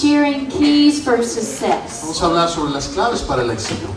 sharing keys for success. Vamos a hablar sobre las claves para el éxito.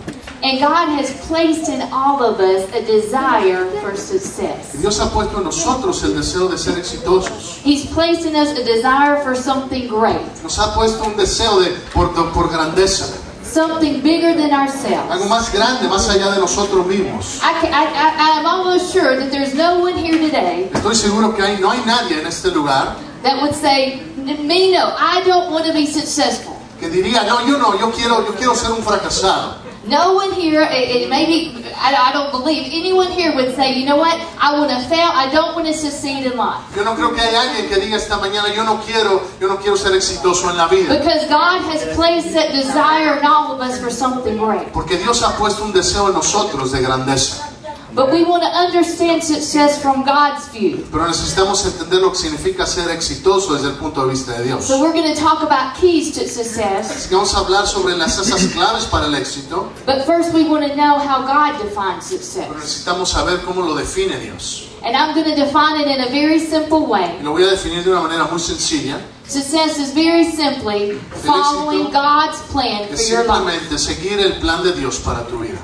And God has placed in all of us a desire for success. Dios ha puesto en nosotros el deseo de ser exitosos. He's placed in us a desire for something great, Nos ha puesto un deseo de por, por grandeza, something bigger than algo ourselves. más grande, más allá de nosotros mismos. I, can, I, I, I'm almost sure that there's no one here today Estoy seguro que hay, no hay nadie en este lugar that would say, me no, I don't want to be successful. que diría, no, yo no, yo quiero, yo quiero ser un fracasado. No one here, it, it maybe, I, I don't believe anyone here would say, you know what, I want to fail, I don't want to succeed in life. Yo no creo que haya alguien que diga esta mañana, yo no quiero, yo no quiero ser exitoso en la vida. Because God has placed that desire in all of us for something great. Porque Dios ha puesto un deseo en nosotros de grandeza. But we want to understand success from God's view. Pero necesitamos entender lo que significa ser exitoso desde el punto de vista de Dios. So we're going to talk about keys to success. Así que vamos a hablar sobre las, esas claves para el éxito, But first we want to know how God defines success. pero necesitamos saber cómo lo define Dios. And I'm going to define it in a very simple Y way. lo voy a definir de una manera muy sencilla. Success is very simply following God's plan for Es your life. simplemente seguir el plan de Dios para tu vida.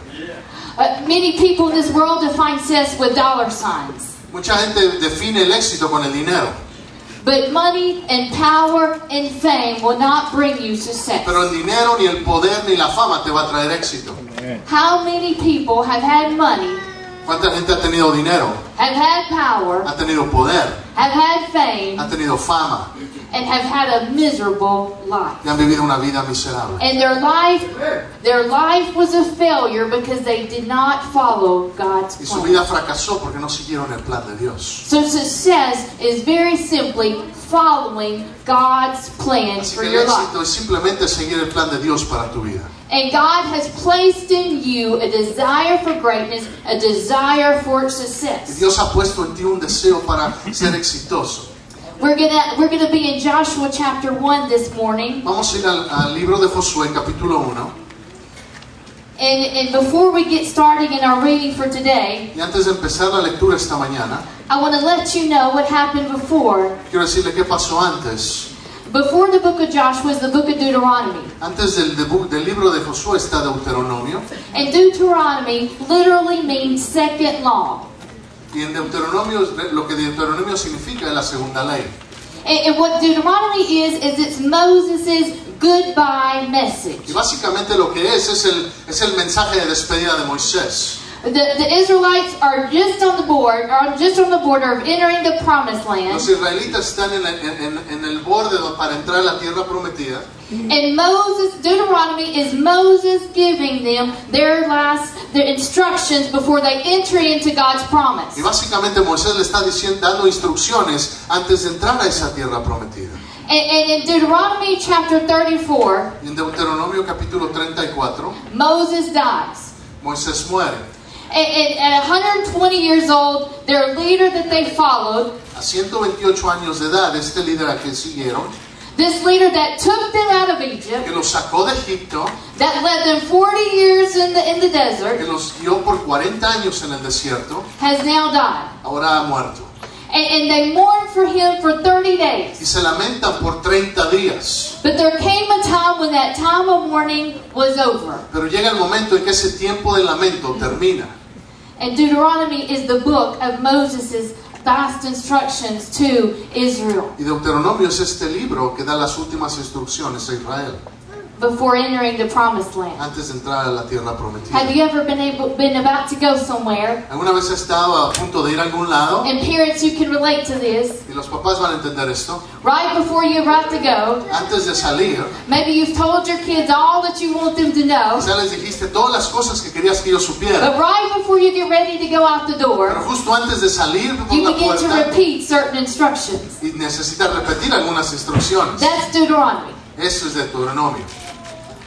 Uh, many people in this world define success with dollar signs. Mucha gente define el éxito con el dinero, But money and power and fame will not bring you success. pero el dinero, ni el poder, ni la fama te va a traer éxito. How many people have had money, ¿Cuánta gente ha tenido dinero? have had power, Ha tenido poder, have had fame, ha tenido fama and have had a miserable life? y han vivido una vida miserable. And their life, their life was a failure because they did not follow God's Y su plan. vida fracasó porque no siguieron el plan de Dios. So success is very simply following God's plan Así for que el your life. éxito es simplemente seguir el plan de Dios para tu vida. And God has placed in you a desire for greatness, a desire for success. Dios ha puesto en ti un deseo para ser exitoso. We're gonna we're gonna be in Joshua chapter one this morning, Vamos a ir al, al libro de Josué, capítulo 1. and and before we get started in our reading for today, Y antes de empezar la lectura esta mañana, I want to let you know what happened before. quiero decirle qué pasó antes. Before the book of Joshua is the book of Deuteronomy, Antes del, del libro de Josué está Deuteronomio. and Deuteronomy literally means second law. Y en Deuteronomio, lo que Deuteronomio significa es la segunda ley. And, and what Deuteronomy is is it's Moses' goodbye message. Y básicamente lo que es es el, es el mensaje de despedida de Moisés. The, the Israelites are just on the board, are just on the border of entering the promised land. Los israelitas están en en- en- el borde para entrar a la tierra prometida. And Moses, Deuteronomy is Moses giving them their last, their instructions before they enter into God's promise. Y básicamente Moisés le está diciendo, dando instrucciones antes de entrar a esa tierra prometida. And, in Deuteronomy chapter 34, Y en Deuteronomio capítulo 34, Moses dies. Moisés muere. At 120 years old, their leader that they followed, A 128 años de edad, este líder a que siguieron, this leader that took them out of Egypt, que los sacó de Egipto, that led them 40 years in the, in the que desert, los guió por 40 años en el desierto, has now died. ahora ha muerto. And, and they mourned for him for 30 Y days. se lamentan por 30 días. But there came a time when that time of mourning was over. Pero llega el momento en que ese tiempo de lamento termina. And Deuteronomy is the book of Moses' last instructions to Y Deuteronomio es este libro que da las últimas instrucciones a Israel before entering the promised land. antes de entrar a la tierra Have prometida. you ever been able been about to go somewhere? ¿Alguna vez has estado a punto de ir a algún lado? And parents, you can relate to this. Y los papás van a entender esto. Right before you're about to go, Antes de salir, maybe you've told your kids all that you want them to know. ya les dijiste todas las cosas que querías que ellos supieran. But right before you get ready to go out the Pero door, justo antes de salir por you la begin to repeat certain instructions. y necesitas repetir algunas instrucciones. That's Deuteronomy. Eso es Deuteronomio.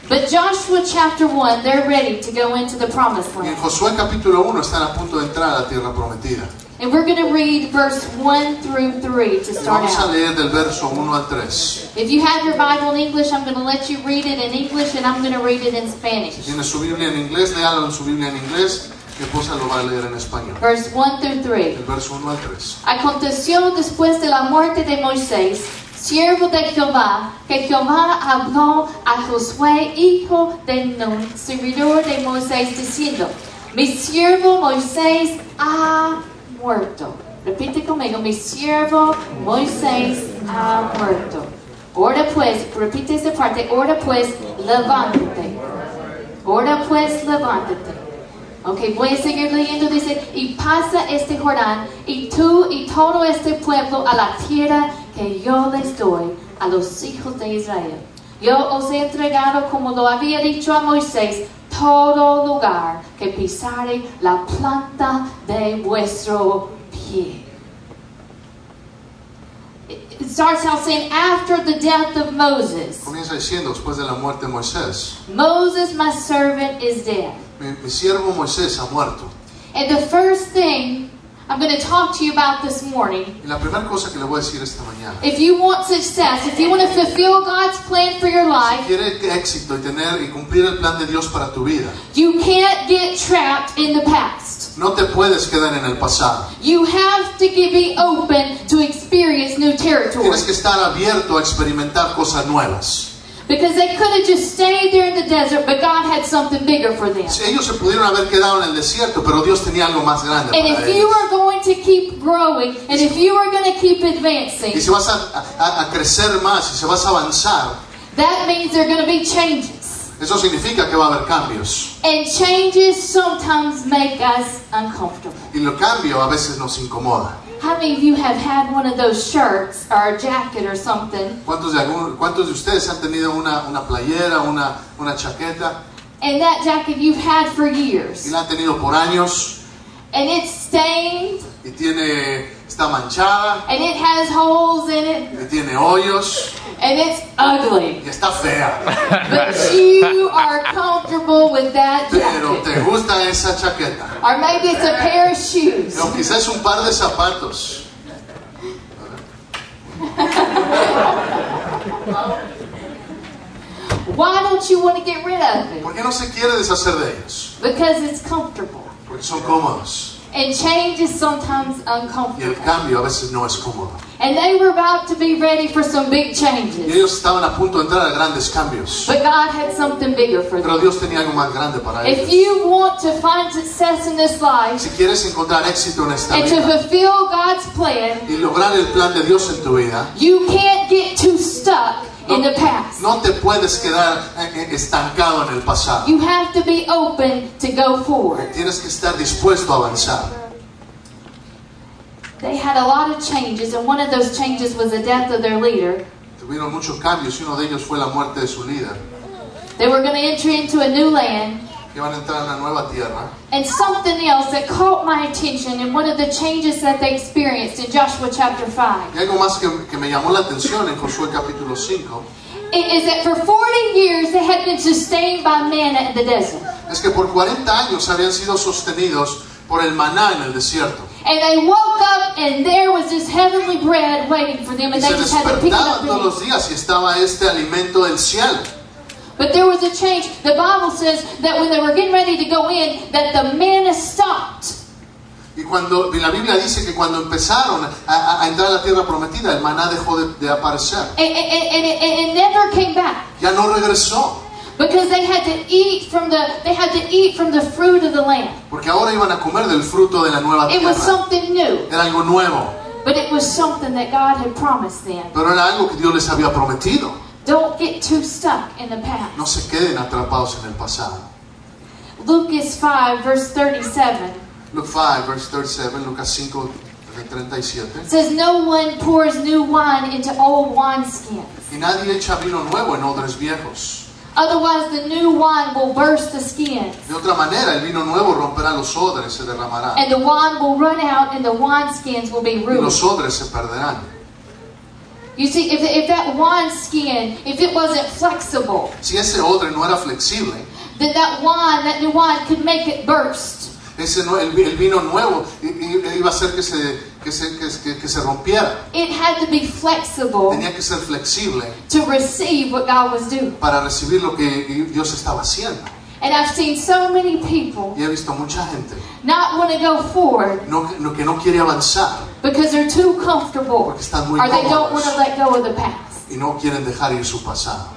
But Joshua chapter 1, they're ready to go into the promised Y en land. Josué capítulo 1 están a punto de entrar a la tierra prometida. And we're going to read verse 1 through 3 to start vamos a leer del verso 1 al 3. If you have your Bible in English, I'm going to let you read it in English and I'm going to read it in Spanish. Tiene su Biblia en inglés, léalo en su Biblia en inglés. Mi esposa lo va a leer en español. Verse 1 through 3. El verso 1 al 3. Aconteció después de la muerte de Moisés, siervo de Jehová, que Jehová habló a Josué, hijo de Nun, servidor de Moisés, diciendo, mi siervo Moisés ha muerto. Repite conmigo, mi siervo Moisés ha muerto. Ahora pues, repite esa parte, ahora pues, levántate. Ahora pues, levántate. Ok, voy a seguir leyendo. Dice, y pasa este Jordán, y tú y todo este pueblo a la tierra que yo les doy a los hijos de Israel. Yo os he entregado, como lo había dicho a Moisés, todo lugar que pisare la planta de vuestro pie. It starts out saying, after the death of Moses, Comienza diciendo, después de la muerte de Moisés, Moses, my servant, is dead. mi, mi siervo Moisés ha muerto. And the first thing I'm going to talk to you about this morning, Y la primera cosa que le voy a decir esta mañana, if you want success, if you want to fulfill God's plan for your life, quiere éxito y tener y cumplir el plan de Dios para tu vida, you can't get trapped in the past. no te puedes quedar en el pasado. You have to be open to experience new territory. Tienes que estar abierto a experimentar cosas nuevas. Because they could have just stayed there in the desert, but God had something bigger for them. Ellos se pudieron haber quedado en el desierto, pero Dios tenía algo más grande And para if you ellos. are going to keep growing, and if you are going to keep Y advancing, si vas a, a- a crecer más, y si vas a avanzar, that means there are going to be changes. eso significa que va a haber cambios. And changes sometimes make us uncomfortable. Y lo cambio a veces nos incomoda. How many of you have had one of those shirts or a jacket or something, ¿Cuántos de, algún- cuántos de ustedes han tenido una, una playera, una, una chaqueta, and that jacket you've had for years. y la han tenido por años, and it's stained, y tiene, está manchada, and it has holes in it, y tiene hoyos, and it's ugly. y está fea? But you are comfortable with that Pero jacket. te gusta esa chaqueta. Or maybe it's a pair of shoes. O quizás un par de zapatos. Why don't you want to get rid of it? ¿Por qué no se quiere deshacer de ellos? Because it's comfortable. Porque son cómodos. And change is sometimes Y el uncomfortable. cambio a veces no es cómodo. And they were about to be ready for some big Y changes. ellos estaban a punto de entrar a grandes cambios. But God had something bigger for Pero them. Dios tenía algo más grande para If ellos. you want to find success in this life Si quieres encontrar éxito en esta and to vida fulfill God's plan, y lograr el plan de Dios en tu vida, you can't get too stuck in the past. no te puedes quedar eh, eh, estancado en el pasado. You have to be open to go forward. Tienes que estar dispuesto a avanzar. They had a lot of changes, and one of those changes was the death of their leader. Tuvieron muchos cambios y uno de ellos fue la muerte de su líder. They were going to enter into a new land. Iban a entrar a una nueva tierra. And something else that caught my attention in one of the changes that they experienced in Joshua chapter 5 Y algo más que, que me llamó la atención en Josué capítulo 5 i- is that for 40 years they had been sustained by manna in the desert. es que por 40 años habían sido sostenidos por el maná en el desierto. And they woke up and there was this heavenly bread waiting for them, and they just had to pick it up todos los días y estaba este alimento del cielo. But there was a change. The Bible says that when they were getting ready to go in, that the manna stopped. Y cuando la Biblia dice que cuando empezaron a, a- entrar a la tierra prometida, el maná dejó de, de aparecer. And, and, and, it, it never came back. Ya no regresó, Because they had to eat from the they had to eat from the fruit of the land. porque ahora iban a comer del fruto de la nueva It was tierra. something new. Era algo nuevo, But it was something that God had promised them. pero era algo que Dios les había prometido. Don't get too stuck in the past. No se queden atrapados en el pasado. Lucas 5, verse 37 Luke 5, verse 37, Lucas 5, 37. says, No one pours new wine into old wineskins. Y nadie echa vino nuevo en odres viejos. Otherwise, the new wine will burst the skins, De otra manera, el vino nuevo romperá los odres, se derramará. and the wine will run out, and the wine skins will be Y ruined. los odres se perderán. You see, if, if that wineskin, if it wasn't flexible, Si ese odre no era flexible, then that wine, that new wine, could make it burst. Ese el, vi- el vino nuevo iba a hacer que se, que, se, que, que- que se rompiera. It had to be flexible Tenía que ser flexible to receive what God was doing. para recibir lo que Dios estaba haciendo. And I've seen so many people Y he visto mucha gente not want to go forward no, no- que no quiere avanzar because they're too comfortable Porque están muy or they don't want to let go of the past. y no quieren dejar ir su pasado.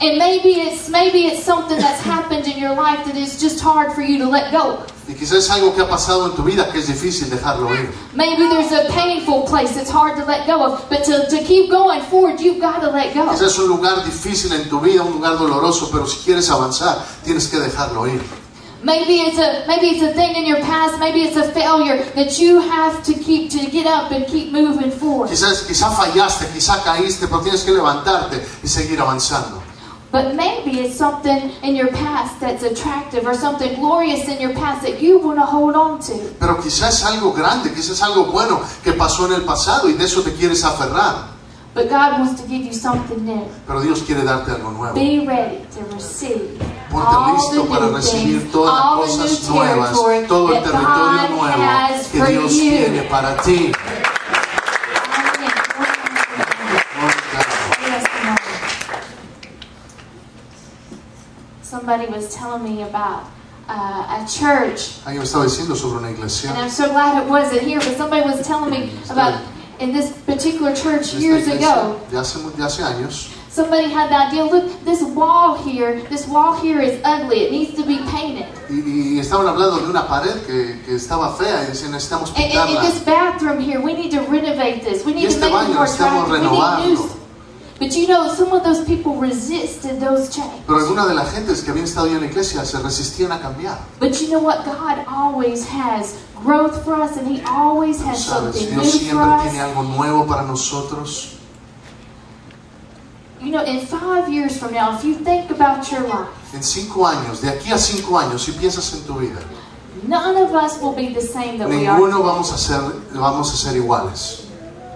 And maybe it's maybe it's something that's happened in your life that is just hard for you to let go. Y quizás es algo que ha pasado en tu vida que es difícil dejarlo ir. Maybe there's a painful place that's hard to let go of, but to, to keep going forward, you've got to let go. Quizás es un lugar difícil en tu vida, un lugar doloroso, pero si quieres avanzar, tienes que dejarlo ir. Maybe it's a maybe it's a thing in your past, maybe it's a failure that you have to keep to get up and keep moving forward. Quizás, quizá fallaste, quizá caíste, pero tienes que levantarte y seguir avanzando. But maybe it's something in your past that's attractive or something glorious in your past that you want to hold on to. Pero quizás algo grande, quizás algo bueno que pasó en el pasado y de eso te quieres aferrar. But God wants to give you something new. Pero Dios quiere darte algo nuevo. Be ready to receive Ponte all listo the para new recibir things, todas las all the cosas new nuevas, todo el territorio God nuevo has que for Dios you. tiene para ti. Somebody was telling me about uh, a church, Alguien me estaba diciendo sobre una iglesia. and I'm so glad it wasn't here, but somebody was telling me about in this particular church years ago. de hace, de hace años. Somebody had the idea look, this wall here, this wall here is ugly, it needs to be painted. Y, y estaban hablando de una pared que, que estaba fea y decían necesitamos And, and, and this bathroom here, we need to renovate this. We Y need to make it more attractive. We need new. But you know, some of those people resisted those changes. Pero algunas de las gentes que habían estado ya en la iglesia se resistían a cambiar. But you know what? God always has growth for us, and He always has ¿Sabes? something Dios new for siempre tiene us. algo nuevo para nosotros. You know, in five years from now, if you think about your life, En cinco años, de aquí a cinco años, si piensas en tu vida, none of us will be the same that we are. ninguno vamos a ser, vamos a ser iguales.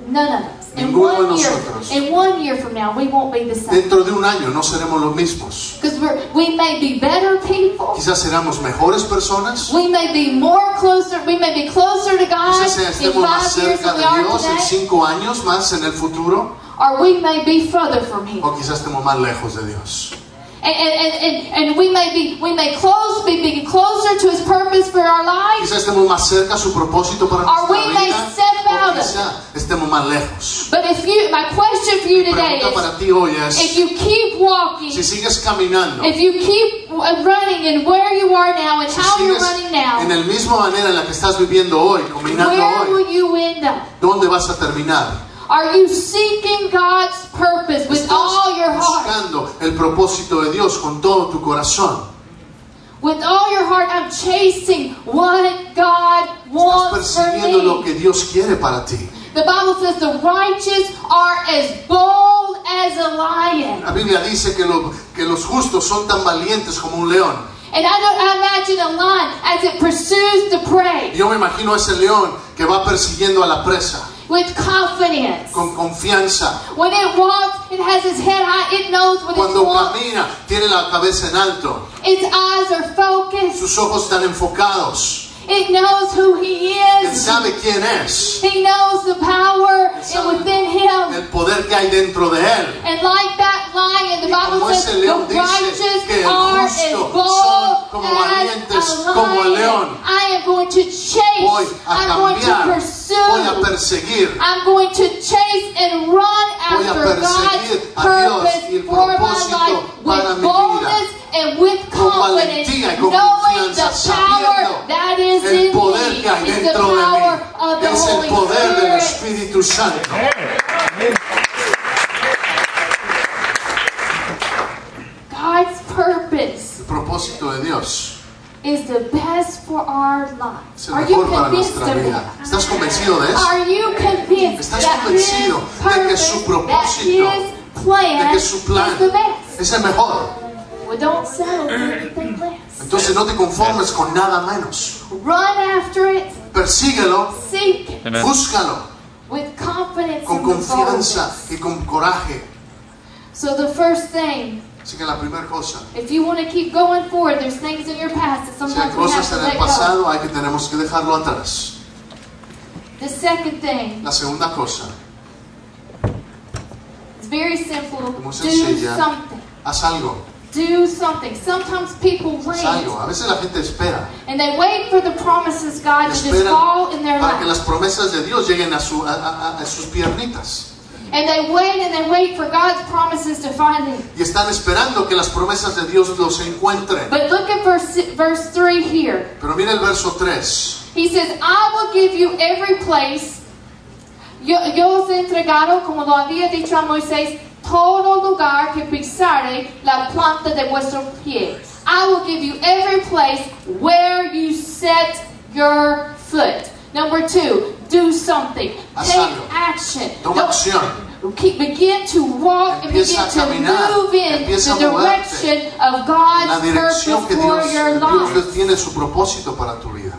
None of us. In Ninguno de one year, nosotros. in one year from now, we won't be the same. Dentro de un año no seremos los mismos. Because we may be better people. Quizás seremos mejores personas. We may be more closer. We may be closer to God Quizás in estemos más five years cerca than we de are Dios en today, cinco años más en el futuro. or we may be further from Him. O quizás estemos más lejos de Dios. And, we may be we may close be, be closer to His purpose for our lives, Quizás estemos más cerca a su propósito para nuestra we may vida. step out quizá estemos más lejos. but if you my question for you Mi today is para ti hoy if es, you keep walking, si sigues caminando, if you keep uh, running and where you are now and si how you're running now, en la misma manera en la que estás viviendo hoy, caminando where hoy, will you end up? ¿dónde vas a terminar? Are you seeking God's purpose with Estás all your heart? buscando el propósito de Dios con todo tu corazón. With all your heart, I'm chasing what God Estás wants for persiguiendo lo me. que Dios quiere para ti. The Bible says the righteous are as bold as a lion. La Biblia dice que, lo- que los justos son tan valientes como un león. And I don't I imagine a lion as it pursues the prey yo me imagino a ese león que va persiguiendo a la presa with confidence. con confianza. When it walks, it has its head high, it knows what it's Cuando wants. camina, tiene la cabeza en alto. Its eyes are focused. Sus ojos están enfocados. It knows who he is. Él sabe quién es. He knows the power within him. El poder que hay dentro de él. And like that lion, the Bible says the righteous are as bold como as a como el león. I am going to chase. Voy a I'm going to pursue. Voy a perseguir. I'm going to chase and run Voy after God's purpose for my life with boldness and with Con confidence, con knowing the power that is in me is the power of the Es el Holy poder del Spirit. Espíritu Santo. God's purpose El propósito de Dios is the best for our lives. Are you convinced of that? ¿Estás convencido de eso? Are you convinced ¿Estás that convencido his de que purpose, su that propósito, his plan De que su plan is the best? es el mejor. Well, don't settle for anything less. Entonces no te conformes con nada menos. Run after it, Persíguelo, seek it Amen. búscalo with confidence con confianza boldness. y con coraje. So the first thing, Así que la primera cosa, if you want to keep going forward, there's things in your past that si hay sometimes we have cosas to en let el go. pasado, hay que tenemos que dejarlo atrás. The second thing, La segunda cosa, it's very simple. Muy Do something. haz algo. Do something. Sometimes people wait algo. A veces la gente espera. and they wait for the promises God to just fall in their para que lap. las promesas de Dios lleguen a, su- a- a- a sus piernitas. And they wait and they wait for God's promises to find them. Y están esperando que las promesas de Dios los encuentren. But look at verse, verse 3 here. Pero mira el verso 3. He says, I will give you every place. Yo, yo os he entregado, como lo había dicho a Moisés, todo lugar que pisare la planta de vuestro pie. I will give you every place where you set your foot. Number two, do something. Take action. Toma acción. Keep, begin to walk and begin to move in Empieza the direction of God's purpose for Dios, your Dios life. tiene su propósito para tu vida.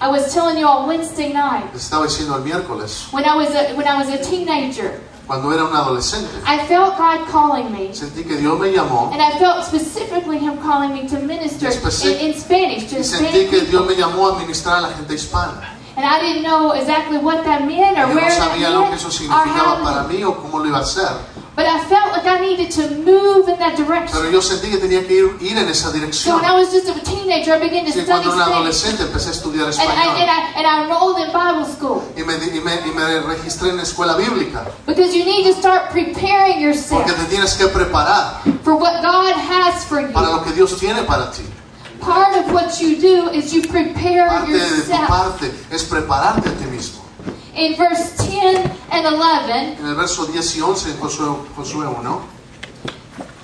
I was telling you on Wednesday night. Estaba diciendo el miércoles, When I was a, when I was a teenager, cuando era un adolescente, I felt God calling me, sentí que Dios me llamó and I felt specifically Him calling me to minister in, in Spanish to y sentí que Dios me llamó a ministrar a la gente hispana. And I didn't know exactly what that meant or Yo where no that sabía lo que eso meant significaba para mí o cómo lo iba a hacer. But I felt like I needed to move in that direction. Pero yo sentí que tenía que ir, ir en esa So dirección. when I was just a teenager, I began to Sí, study cuando era adolescente empecé a estudiar And I, and, español I, and I enrolled in Bible school y me, y me, y me registré en la escuela bíblica because you need to start preparing yourself porque te tienes que preparar for what God has for you. para lo que Dios tiene para ti. Part of what you do is you prepare Parte de tu yourself. parte es prepararte. In verse 10 and 11, En el verso 10 y 11 en Josué, Josué 1,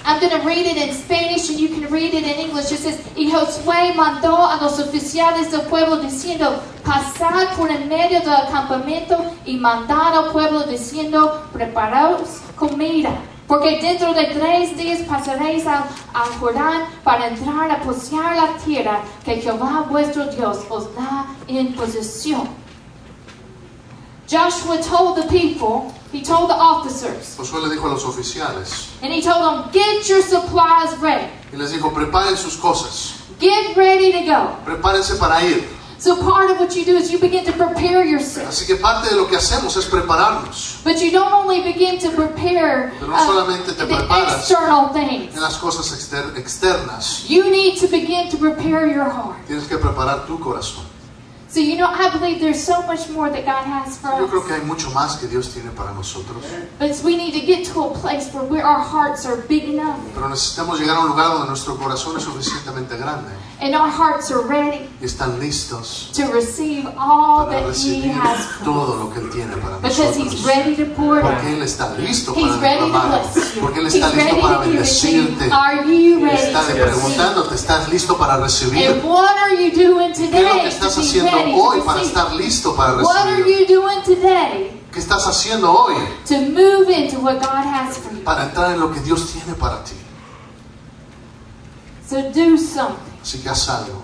I'm going to read it in Spanish and you can read it in English. It says, Y Josué mandó a los oficiales del pueblo diciendo, pasad por en medio del campamento y mandad al pueblo diciendo, preparaos comida. Porque dentro de tres días pasaréis al, al Jordán para entrar a poseer la tierra que Jehová vuestro Dios os da en posesión. Joshua told the people, he told the officers, Josué le dijo a los oficiales and he told them, Get your supplies ready. y les dijo, preparen sus cosas, Get ready to go. prepárense para ir. So part of what you do is you begin to prepare yourself. Así que parte de lo que hacemos es prepararnos But you don't only begin to prepare Pero no uh, solamente te the preparas external things. en las cosas exter- externas. You need to begin to prepare your heart. Tienes que preparar tu corazón. So you know, I believe there's so much more that God has for Yo creo us. que hay mucho más que Dios tiene para nosotros. But we need to get to a place where, our hearts are big enough Pero necesitamos llegar a un lugar donde nuestro corazón es suficientemente grande and our hearts are ready y están listos to receive all para that He recibir has for us. todo lo que Él tiene para Because He's nosotros. ready to pour it. Porque Él está listo He's para ready to derramar. bless you. Porque Él He's está listo para to give it to you. bendecirte. Are you ready Está to receive? preguntándote, ¿estás listo para And recibir? what are you doing ¿Qué es lo que today estás to be haciendo hoy para estar listo para What are recibir? you doing today ¿Qué estás haciendo hoy to move into what God has for you? para entrar en lo que Dios tiene para ti? So do something. Así que haz algo.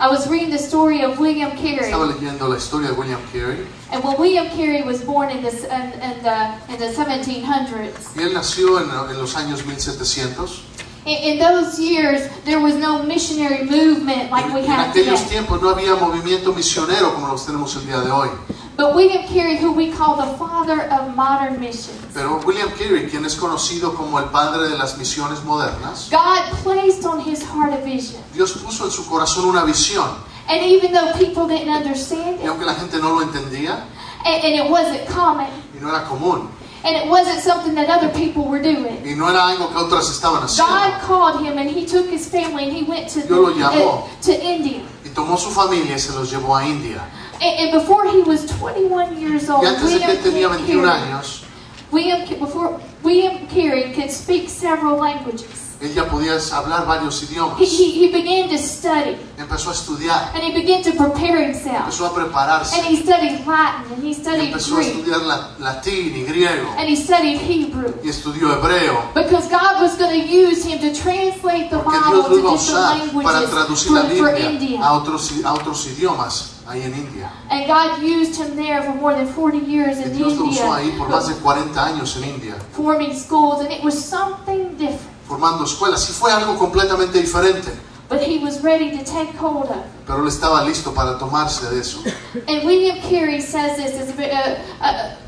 I was reading the story of William Carey, Estaba leyendo la historia de William Carey and when William Carey was born in the in, in the in the 1700s, y él nació en, en los años 1700. In, in those years there was no missionary movement like we En have aquellos today. tiempos no había movimiento misionero como los tenemos el día de hoy. But William Carey, who we call the father of modern missions, Pero William Carey, quien es conocido como el padre de las misiones modernas, God placed on his heart a vision, Dios puso en su corazón una visión. and even though people didn't understand Y it, aunque la gente no lo entendía and, and it wasn't common, y no era común and it wasn't something that other people were doing. y no era algo que otras estaban God called him and he took his family and he went to, Dios lo llamó. uh, to India. y tomó su familia y se los llevó a India. And, and before he was 21 years old, Y antes de que él tenía William 21 Carey, años, William, before William Carey could speak several languages. Él ya podía hablar varios He, idiomas. he, he began to study Empezó a estudiar, and he began to prepare himself. empezó a prepararse, And he studied Latin and he studied empezó a Greek estudiar la- latín y griego, and he studied Hebrew. y estudió hebreo, Because God was going to use him to translate the porque Bible to a different usar para languages traducir la for Biblia India. a otros, a otros idiomas ahí en India. And God used him there for more than 40 years in Dios lo usó ahí India, por más de 40 años en India, forming schools, and it was something different. Formando escuelas. Y fue algo completamente diferente, But he was ready to take hold of. pero él estaba listo para tomarse de eso. And William Carey says this is a, a,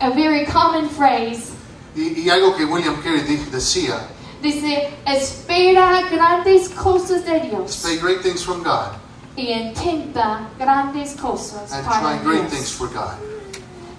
a, very common phrase. Y, y algo que William Carey decía Dice, espera grandes cosas de Dios Expect great things from God y intenta grandes cosas and para try great Dios. things for God.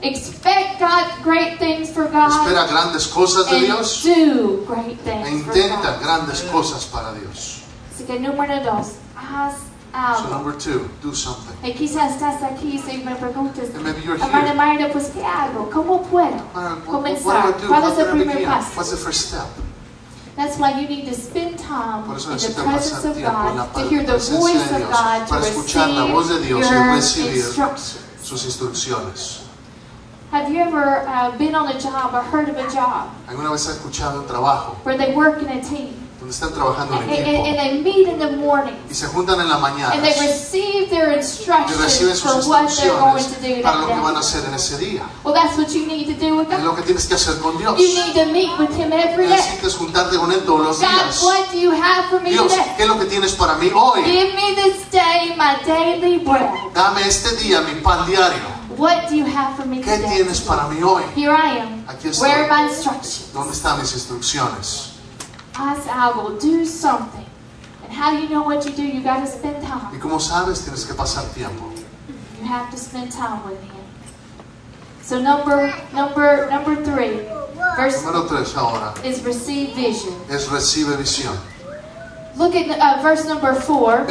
Expect God great things for God Espera grandes cosas de Dios do great e things for intenta God. grandes cosas para Dios. Así que número dos, haz So algo. number two, do something. Y quizás estás aquí y me Amanda here. Mayra, pues ¿qué hago? ¿Cómo puedo comenzar? ¿Cuál es el primer paso? What's the first step? That's why you need to spend time in the presence of God to hear the voice of God to receive your instructions. sus instrucciones. Have you ever uh, been on a job or heard of a job ¿Alguna vez has escuchado un trabajo where they work in a team donde están trabajando and, en and, and equipo they meet in the morning y se juntan en la mañana and they receive their reciben instructions sus for what they're going instrucciones to do para lo que van a hacer en ese día? Well, that's what you need to do with Es lo God. que tienes que hacer con Dios. You need to meet with Him every day. Necesitas juntarte con Él todos los God, días. what do you have for me Dios, today? ¿qué es lo que tienes para mí hoy? Give me this day my daily bread. Dame este día mi pan diario. What do you have for me ¿Qué today? tienes para mí hoy? Here I am. Aquí estoy. Where are my instructions? ¿Dónde están mis instrucciones? As I will do something. And how do you know what you do, you got to spend time. Y como sabes, tienes que pasar tiempo. You have to spend time with him. So number number number 3. Verse Número 3 ahora. Is receive vision. Es recibe visión. Look at uh, verse number 4.